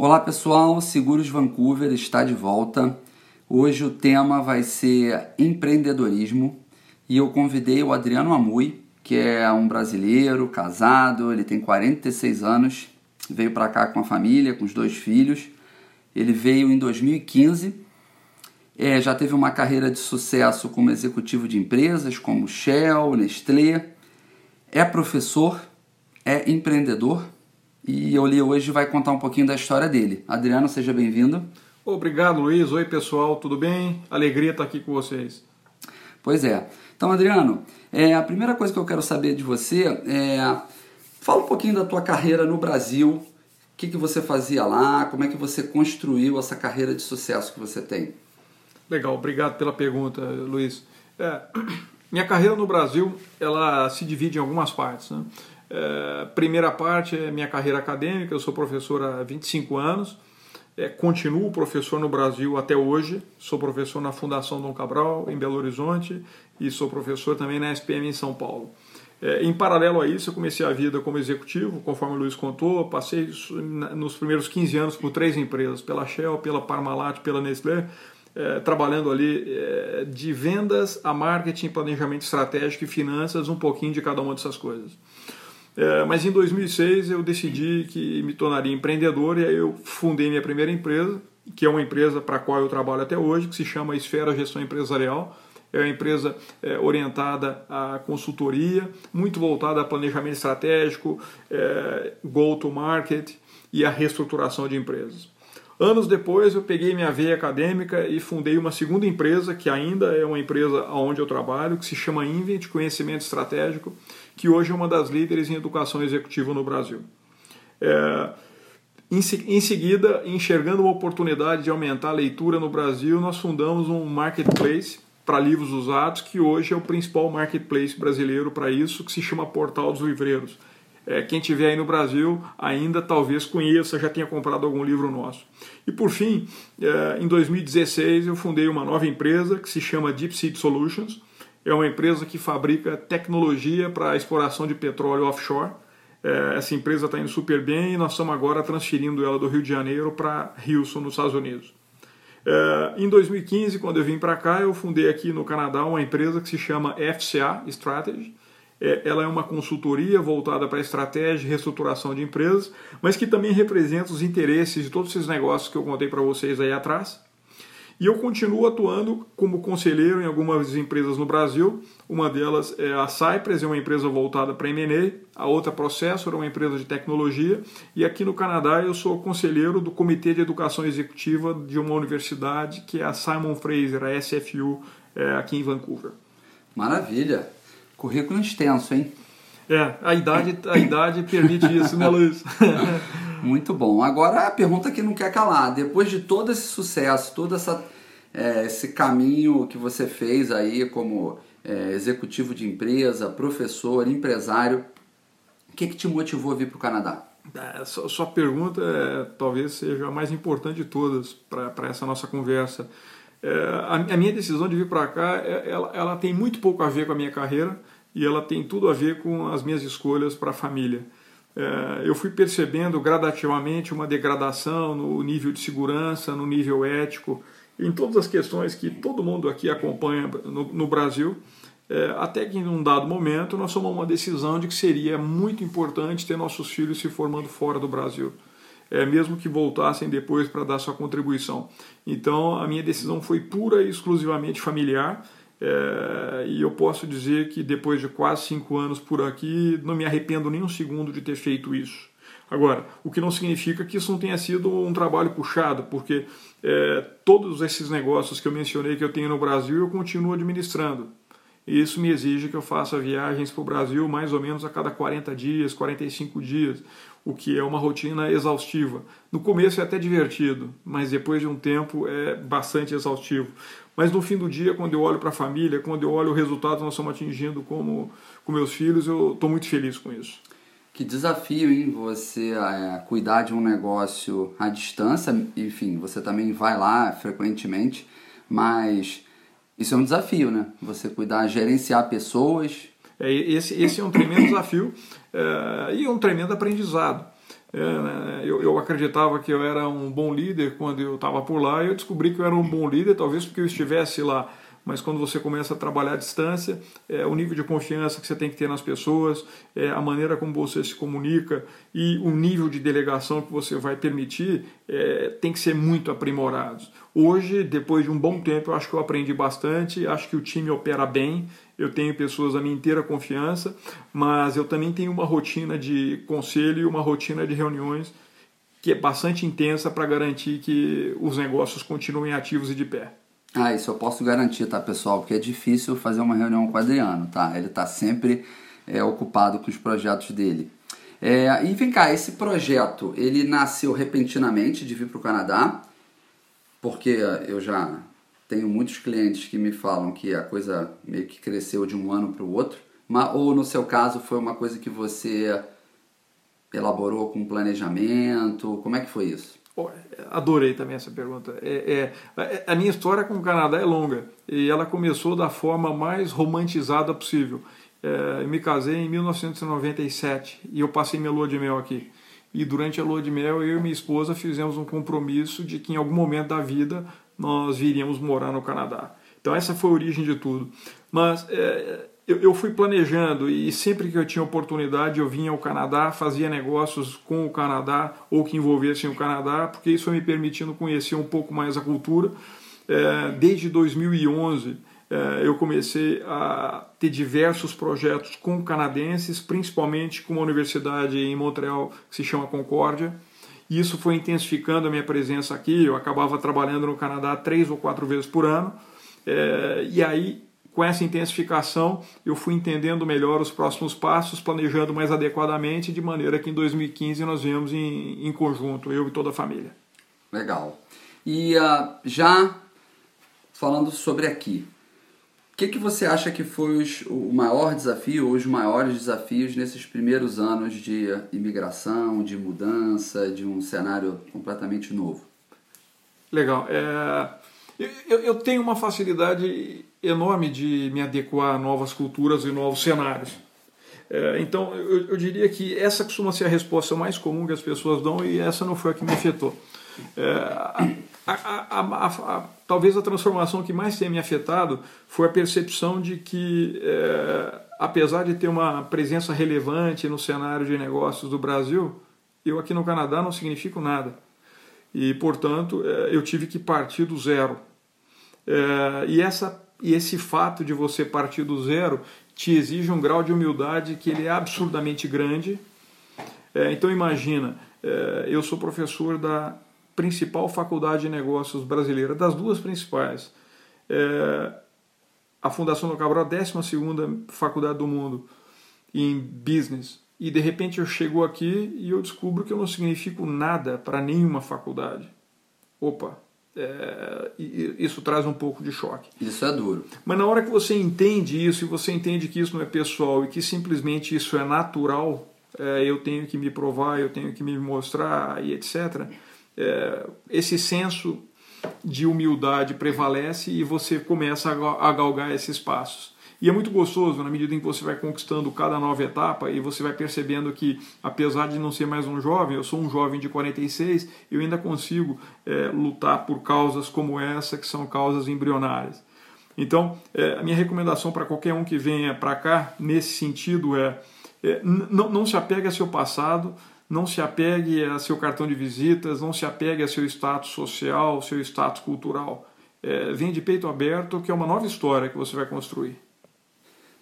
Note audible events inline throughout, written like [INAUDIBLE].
Olá pessoal, Seguros Vancouver está de volta. Hoje o tema vai ser empreendedorismo. E eu convidei o Adriano Amui, que é um brasileiro, casado, ele tem 46 anos, veio para cá com a família, com os dois filhos. Ele veio em 2015, é, já teve uma carreira de sucesso como executivo de empresas como Shell, Nestlé, é professor, é empreendedor e eu li hoje vai contar um pouquinho da história dele. Adriano, seja bem-vindo. Obrigado, Luiz. Oi, pessoal, tudo bem? Alegria estar aqui com vocês. Pois é. Então, Adriano, é, a primeira coisa que eu quero saber de você é. Fala um pouquinho da tua carreira no Brasil. O que, que você fazia lá? Como é que você construiu essa carreira de sucesso que você tem? Legal, obrigado pela pergunta, Luiz. É, [CLEARS THROAT] minha carreira no Brasil ela se divide em algumas partes. Né? É, primeira parte é minha carreira acadêmica, eu sou professor há 25 anos, é, continuo professor no Brasil até hoje, sou professor na Fundação Dom Cabral, em Belo Horizonte, e sou professor também na SPM em São Paulo. É, em paralelo a isso, eu comecei a vida como executivo, conforme o Luiz contou, passei nos primeiros 15 anos por três empresas, pela Shell, pela Parmalat, pela Nestlé, é, trabalhando ali é, de vendas a marketing, planejamento estratégico e finanças, um pouquinho de cada uma dessas coisas. É, mas em 2006 eu decidi que me tornaria empreendedor e aí eu fundei minha primeira empresa, que é uma empresa para a qual eu trabalho até hoje, que se chama Esfera Gestão Empresarial. É uma empresa é, orientada à consultoria, muito voltada a planejamento estratégico, é, go-to-market e a reestruturação de empresas. Anos depois, eu peguei minha veia acadêmica e fundei uma segunda empresa, que ainda é uma empresa onde eu trabalho, que se chama Invent Conhecimento Estratégico, que hoje é uma das líderes em educação executiva no Brasil. É, em, em, seguida, enxergando uma oportunidade de aumentar a leitura no Brasil, nós fundamos um marketplace para livros usados, que hoje é o principal marketplace brasileiro para isso, que se chama Portal dos Livreiros é, quem tiver aí no Brasil ainda talvez conheça, já tenha comprado algum livro nosso. E por fim, é, em 2016 eu fundei uma nova empresa que se chama Deep Sea Solutions. É uma empresa que fabrica tecnologia para exploração de petróleo offshore. É, essa empresa está indo super bem e nós estamos agora transferindo ela do Rio de Janeiro para Houston, nos Estados Unidos. É, em 2015, quando eu vim para cá, eu fundei aqui no Canadá uma empresa que se chama FCA Strategy é, ela é uma consultoria voltada para estratégia e reestruturação de empresas, mas que também representa os interesses de todos esses negócios que eu contei para vocês aí atrás. E eu continuo atuando como conselheiro em algumas empresas no Brasil. Uma delas é a Cypress, é uma empresa voltada para M&A. A outra, Processor, é uma empresa de tecnologia. E aqui no Canadá eu sou conselheiro do Comitê de Educação Executiva de uma universidade, que é a Simon Fraser, a SFU, é, aqui em Vancouver. Maravilha! Currículo extenso, hein? É, a idade, a idade permite isso, né, Luiz? [LAUGHS] Muito bom. Agora a pergunta que não quer calar. Depois de todo esse sucesso, todo essa, é, esse caminho que você fez aí como é, executivo de empresa, professor, empresário, o que, que te motivou a vir para o Canadá? É, sua, sua pergunta é, talvez seja a mais importante de todas para essa nossa conversa. É, a, a, minha decisão de vir para cá, é, ela, ela, tem muito pouco a ver com a minha carreira e ela tem tudo a ver com as minhas escolhas para a família. É, eu fui percebendo gradativamente uma degradação no nível de segurança, no nível ético, em todas as questões que todo mundo aqui acompanha no, no Brasil, é, até que em um dado momento nós tomamos uma decisão de que seria muito importante ter nossos filhos se formando fora do Brasil é, mesmo que voltassem depois para dar sua contribuição. Então a minha decisão foi pura e exclusivamente familiar. É, e eu posso dizer que depois de quase cinco anos por aqui, não me arrependo nem um segundo de ter feito isso. Agora, o que não significa que isso não tenha sido um trabalho puxado, porque é, todos esses negócios que eu mencionei que eu tenho no Brasil eu continuo administrando. Isso me exige que eu faça viagens para o Brasil mais ou menos a cada 40 dias, 45 dias o que é uma rotina exaustiva. No começo é até divertido, mas depois de um tempo é bastante exaustivo. Mas no fim do dia, quando eu olho para a família, quando eu olho o resultado que nós estamos atingindo como, com meus filhos, eu estou muito feliz com isso. Que desafio, hein? Você é, cuidar de um negócio à distância, enfim, você também vai lá frequentemente, mas isso é um desafio, né? Você cuidar, gerenciar pessoas, esse, esse é um tremendo desafio é, e um tremendo aprendizado. É, eu, eu, acreditava que eu era um bom líder quando eu estava por lá e eu descobri que eu era um bom líder, talvez porque eu estivesse lá mas quando você começa a trabalhar à distância, é, o nível de confiança que você tem que ter nas pessoas, é, a maneira como você se comunica e o nível de delegação que você vai permitir é, tem que ser muito aprimorados. Hoje, depois de um bom tempo, eu acho que eu aprendi bastante, acho que o time opera bem, eu tenho pessoas da minha inteira confiança, mas eu também tenho uma rotina de conselho e uma rotina de reuniões que é bastante intensa para garantir que os negócios continuem ativos e de pé. Ah, isso eu posso garantir, tá, pessoal? Porque é difícil fazer uma reunião com o Adriano, tá? Ele tá sempre é, ocupado com os projetos dele. É, e vem cá, esse projeto, ele nasceu repentinamente de vir para o Canadá, porque eu já tenho muitos clientes que me falam que a coisa meio que cresceu de um ano para o outro, mas, ou no seu caso foi uma coisa que você elaborou com planejamento, como é que foi isso? Adorei também essa pergunta. É, é, a minha história com o Canadá é longa e ela começou da forma mais romantizada possível. É, eu me casei em 1997 e eu passei minha lua de mel aqui. E durante a lua de mel, eu e minha esposa fizemos um compromisso de que em algum momento da vida nós viríamos morar no Canadá. Então, essa foi a origem de tudo. Mas é, eu, eu, fui planejando e sempre que eu tinha oportunidade eu vinha ao Canadá, fazia negócios com o Canadá ou que envolvessem o Canadá, porque isso foi me permitindo conhecer um pouco mais a cultura. É, desde 2011 é, eu comecei a ter diversos projetos com canadenses, principalmente com uma universidade em Montreal que se chama Concórdia. E isso foi intensificando a minha presença aqui. Eu acabava trabalhando no Canadá três ou quatro vezes por ano. É, e aí com essa intensificação, eu fui entendendo melhor os próximos passos, planejando mais adequadamente, de maneira que em 2015 nós viemos em, em conjunto, eu e toda a família. Legal. E uh, já falando sobre aqui, que, que você acha que foi os, o maior desafio ou os maiores desafios nesses primeiros anos de imigração, de mudança, de um cenário completamente novo? Legal. É, eu, eu tenho uma facilidade enorme de me adequar a novas culturas e novos cenários. É, então, eu, eu, diria que essa costuma ser a resposta mais comum que as pessoas dão e essa não foi a que me afetou. É, a, a, a, talvez a transformação que mais tenha me afetado foi a percepção de que, é, apesar de ter uma presença relevante no cenário de negócios do Brasil, eu aqui no Canadá não significo nada. E, portanto, é, eu tive que partir do zero. É, e essa e esse fato de você partir do zero te exige um grau de humildade que ele é absurdamente grande. Então imagina, eu sou professor da principal faculdade de negócios brasileira, das duas principais. É, a Fundação do Cabral, a 12 faculdade do mundo em business. E de repente eu chego aqui e eu descubro que eu não significo nada para nenhuma faculdade. Opa, é, isso traz um pouco de choque. Isso é duro. Mas na hora que você entende isso e você entende que isso não é pessoal e que simplesmente isso é natural, é, eu tenho que me provar, eu tenho que me mostrar e etc. É, esse senso de humildade prevalece e você começa a galgar esses passos. E é muito gostoso na medida em que você vai conquistando cada nova etapa e você vai percebendo que, apesar de não ser mais um jovem, eu sou um jovem de 46, eu ainda consigo é, lutar por causas como essa, que são causas embrionárias. Então, é, a minha recomendação para qualquer um que venha para cá, nesse sentido, é, é não, não se apegue a seu passado, não se apegue a seu cartão de visitas, não se apegue a seu status social, seu status cultural. É, vem de peito aberto, que é uma nova história que você vai construir.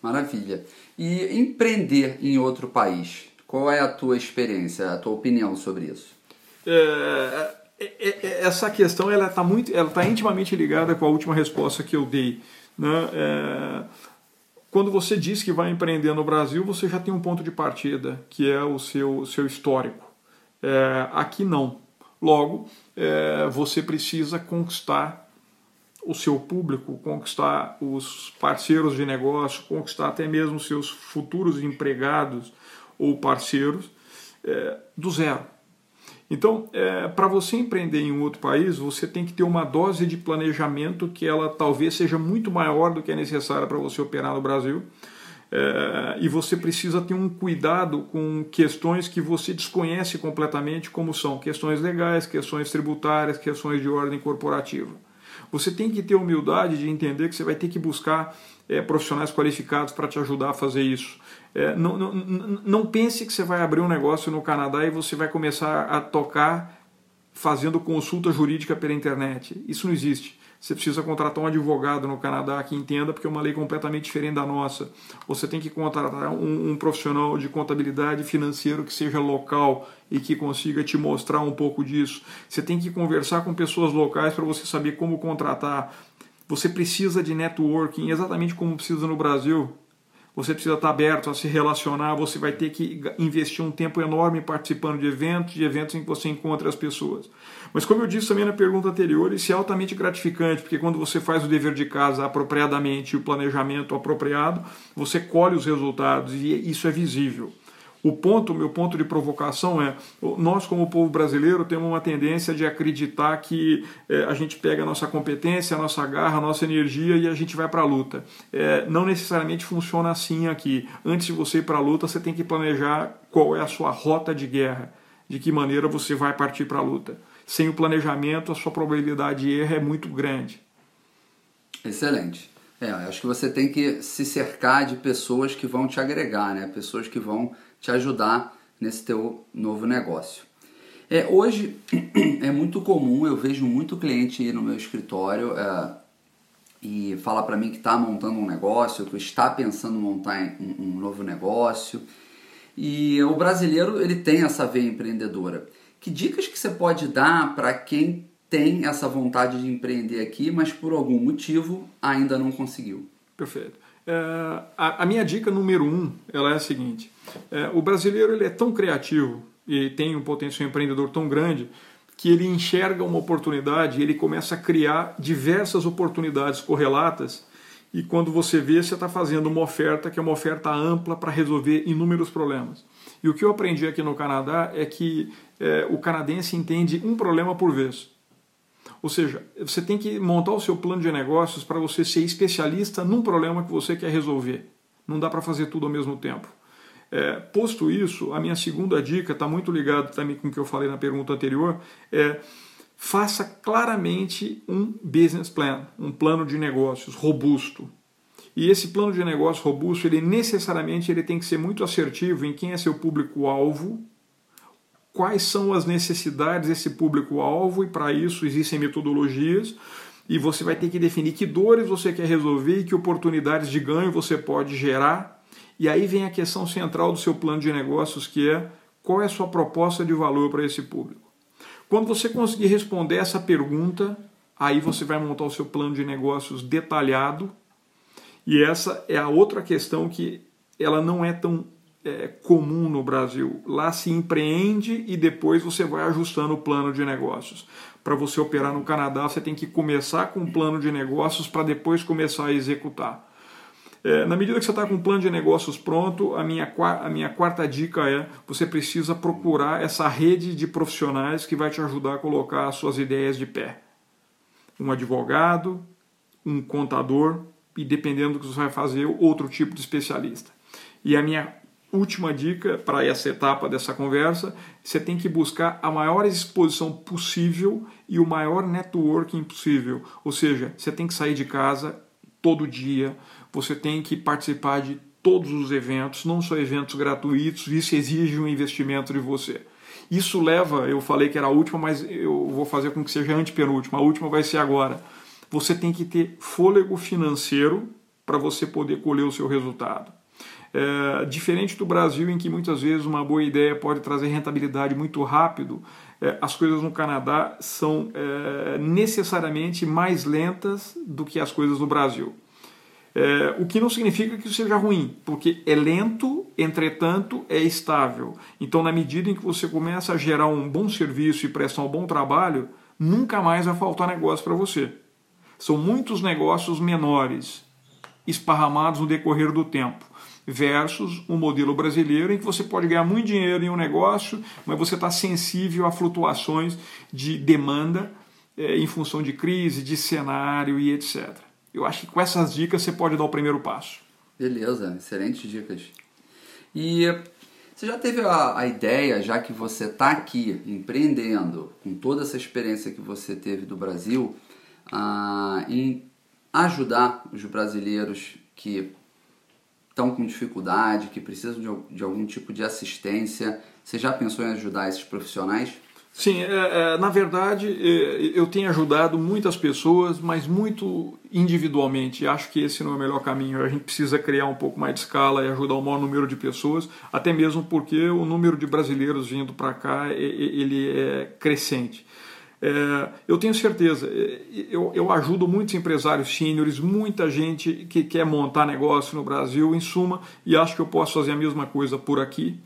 Maravilha. E empreender em outro país, qual é a tua experiência, a tua opinião sobre isso? É, é, é, é essa questão ela está muito, ela está intimamente ligada com a última resposta que eu dei. Né? É, quando você diz que vai empreender no Brasil, você já tem um ponto de partida, que é o seu, seu histórico. É, aqui não. Logo, você precisa conquistar o seu público, conquistar os parceiros de negócio, conquistar até mesmo seus futuros empregados ou parceiros é, do zero. Então, é, para você empreender em um outro país, você tem que ter uma dose de planejamento que ela talvez seja muito maior do que é necessária para você operar no Brasil. É, e você precisa ter um cuidado com questões que você desconhece completamente, como são questões legais, questões tributárias, questões de ordem corporativa. Você tem que ter humildade de entender que você vai ter que buscar é, profissionais qualificados para te ajudar a fazer isso. É, não, não, não pense que você vai abrir um negócio no Canadá e você vai começar a tocar fazendo consulta jurídica pela internet. Isso não existe. Você precisa contratar um advogado no Canadá que entenda, porque é uma lei completamente diferente da nossa. Você tem que contratar um, um profissional de contabilidade financeiro que seja local e que consiga te mostrar um pouco disso. Você tem que conversar com pessoas locais para você saber como contratar. Você precisa de networking, exatamente como precisa no Brasil você precisa estar aberto a se relacionar, você vai ter que investir um tempo enorme participando de eventos, de eventos em que você encontra as pessoas. Mas como eu disse também na pergunta anterior, isso é altamente gratificante, porque quando você faz o dever de casa apropriadamente e o planejamento apropriado, você colhe os resultados e isso é visível. O ponto, meu ponto de provocação é, nós como povo brasileiro temos uma tendência de acreditar que é, a gente pega a nossa competência, a nossa garra, a nossa energia e a gente vai para a luta. É, não necessariamente funciona assim aqui. Antes de você ir para a luta, você tem que planejar qual é a sua rota de guerra, de que maneira você vai partir para a luta. Sem o planejamento, a sua probabilidade de erro é muito grande. Excelente. É, acho que você tem que se cercar de pessoas que vão te agregar, né? Pessoas que vão te ajudar nesse teu novo negócio. É, hoje [CLEARS THROAT] é muito comum, eu vejo muito cliente ir no meu escritório é, e falar para mim que está montando um negócio, que está pensando em montar um, um novo negócio. E o brasileiro ele tem essa veia empreendedora. Que dicas que você pode dar para quem tem essa vontade de empreender aqui, mas por algum motivo ainda não conseguiu? Perfeito. É, a, a, minha dica número um ela é a seguinte: é, o brasileiro ele é tão criativo e tem um potencial empreendedor tão grande que ele enxerga uma oportunidade e ele começa a criar diversas oportunidades correlatas. E quando você vê, você está fazendo uma oferta que é uma oferta ampla para resolver inúmeros problemas. E o que eu aprendi aqui no Canadá é que é, o canadense entende um problema por vez. Ou seja, você tem que montar o seu plano de negócios para você ser especialista num problema que você quer resolver. Não dá para fazer tudo ao mesmo tempo. É, posto isso, a minha segunda dica está muito ligada também com o que eu falei na pergunta anterior, é faça claramente um business plan, um plano de negócios robusto. E esse plano de negócio robusto, ele necessariamente ele tem que ser muito assertivo em quem é seu público-alvo, quais são as necessidades desse público-alvo e para isso existem metodologias e você vai ter que definir que dores você quer resolver e que oportunidades de ganho você pode gerar. E aí vem a questão central do seu plano de negócios, que é qual é a sua proposta de valor para esse público. Quando você conseguir responder essa pergunta, aí você vai montar o seu plano de negócios detalhado. E essa é a outra questão que ela não é tão é, comum no Brasil. Lá se empreende e depois você vai ajustando o plano de negócios. Para você operar no Canadá, você tem que começar com um plano de negócios para depois começar a executar. É, na medida que você está com um plano de negócios pronto, a minha, a minha quarta dica é você precisa procurar essa rede de profissionais que vai te ajudar a colocar as suas ideias de pé. Um advogado, um contador e, dependendo do que você vai fazer, outro tipo de especialista. E a minha última dica para essa etapa dessa conversa: você tem que buscar a maior exposição possível e o maior networking possível. Ou seja, você tem que sair de casa todo dia, você tem que participar de todos os eventos, não só eventos gratuitos, isso exige um investimento de você. Isso leva, eu falei que era a última, mas eu vou fazer com que seja antepenúltima, a última vai ser agora. Você tem que ter fôlego financeiro para você poder colher o seu resultado. É, diferente do Brasil, em que muitas vezes uma boa ideia pode trazer rentabilidade muito rápido, é, as coisas no Canadá são é, necessariamente mais lentas do que as coisas no Brasil. É, o que não significa que seja ruim, porque é lento, entretanto é estável. Então, na medida em que você começa a gerar um bom serviço e prestar um bom trabalho, nunca mais vai faltar negócio para você. São muitos negócios menores, esparramados no decorrer do tempo versus o um modelo brasileiro em que você pode ganhar muito dinheiro em um negócio, mas você está sensível a flutuações de demanda é, em função de crise, de cenário e etc. Eu acho que com essas dicas você pode dar o primeiro passo. Beleza, excelentes dicas. E você já teve a, a ideia, já que você está aqui empreendendo, com toda essa experiência que você teve do Brasil, ah, em ajudar os brasileiros que estão com dificuldade, que precisam de, de algum tipo de assistência? Você já pensou em ajudar esses profissionais? Sim, é, é, na verdade é, eu tenho ajudado muitas pessoas, mas muito individualmente. Acho que esse não é o melhor caminho. A gente precisa criar um pouco mais de escala e ajudar o maior número de pessoas, até mesmo porque o número de brasileiros vindo para cá ele é crescente. É, eu tenho certeza, é, eu, eu ajudo muitos empresários sêniores, muita gente que quer montar negócio no Brasil, em suma, e acho que eu posso fazer a mesma coisa por aqui.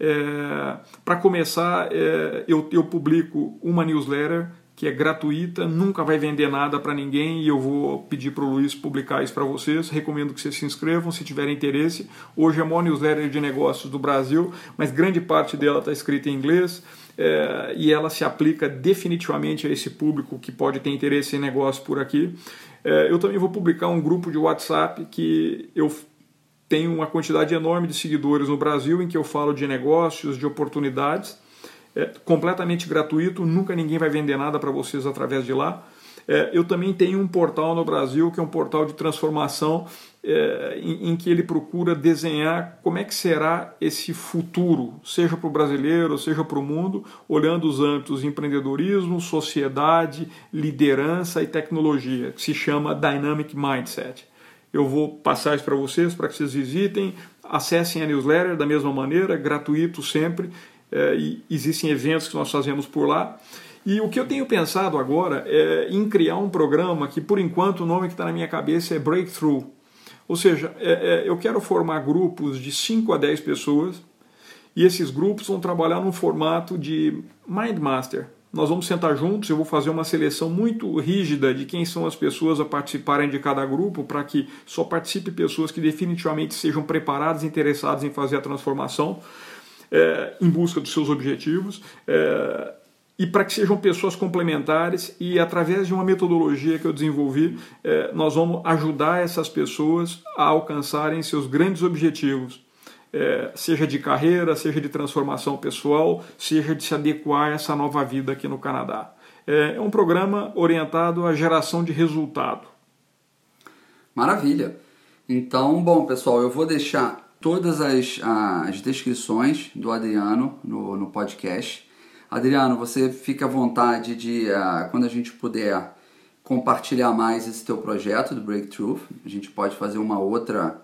É, Para começar, é, eu, eu publico uma newsletter que é gratuita, nunca vai vender nada para ninguém e eu vou pedir para o Luiz publicar isso para vocês. Recomendo que vocês se inscrevam se tiverem interesse. Hoje é a maior newsletter de negócios do Brasil, mas grande parte dela está escrita em inglês é, e ela se aplica definitivamente a esse público que pode ter interesse em negócio por aqui. É, eu também vou publicar um grupo de WhatsApp que eu tenho uma quantidade enorme de seguidores no Brasil em que eu falo de negócios, de oportunidades, é completamente gratuito, nunca ninguém vai vender nada para vocês através de lá. É, eu também tenho um portal no Brasil que é um portal de transformação é, em, em, que ele procura desenhar como é que será esse futuro, seja para o brasileiro, seja para o mundo, olhando os âmbitos empreendedorismo, sociedade, liderança e tecnologia, que se chama Dynamic Mindset. Eu vou passar isso para vocês, para que vocês visitem, acessem a newsletter da mesma maneira, gratuito sempre, é, e existem eventos que nós fazemos por lá. E o que eu tenho pensado agora é em criar um programa que, por enquanto, o nome que está na minha cabeça é Breakthrough. Ou seja, é, é, eu quero formar grupos de 5 a 10 pessoas e esses grupos vão trabalhar num formato de Mind Master nós vamos sentar juntos, eu vou fazer uma seleção muito rígida de quem são as pessoas a participarem de cada grupo, para que só participe pessoas que definitivamente sejam preparadas e interessadas em fazer a transformação é, em busca dos seus objetivos. É, e para que sejam pessoas complementares e através de uma metodologia que eu desenvolvi, é, nós vamos ajudar essas pessoas a alcançarem seus grandes objetivos é, seja de carreira, seja de transformação pessoal, seja de se adequar a essa nova vida aqui no Canadá. É, é um programa orientado à geração de resultado. Maravilha! Então, bom, pessoal, eu vou deixar todas as, as descrições do Adriano no, no podcast. Adriano, você fica à vontade de, uh, quando a gente puder, compartilhar mais esse teu projeto do Breakthrough. A gente pode fazer uma outra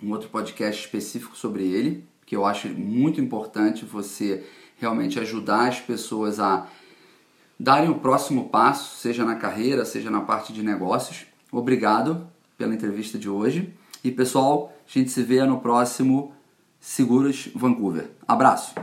um outro podcast específico sobre ele, que eu acho muito importante você realmente ajudar as pessoas a darem o próximo passo, seja na carreira, seja na parte de negócios. Obrigado pela entrevista de hoje. E pessoal, a gente se vê no próximo Seguros Vancouver. Abraço!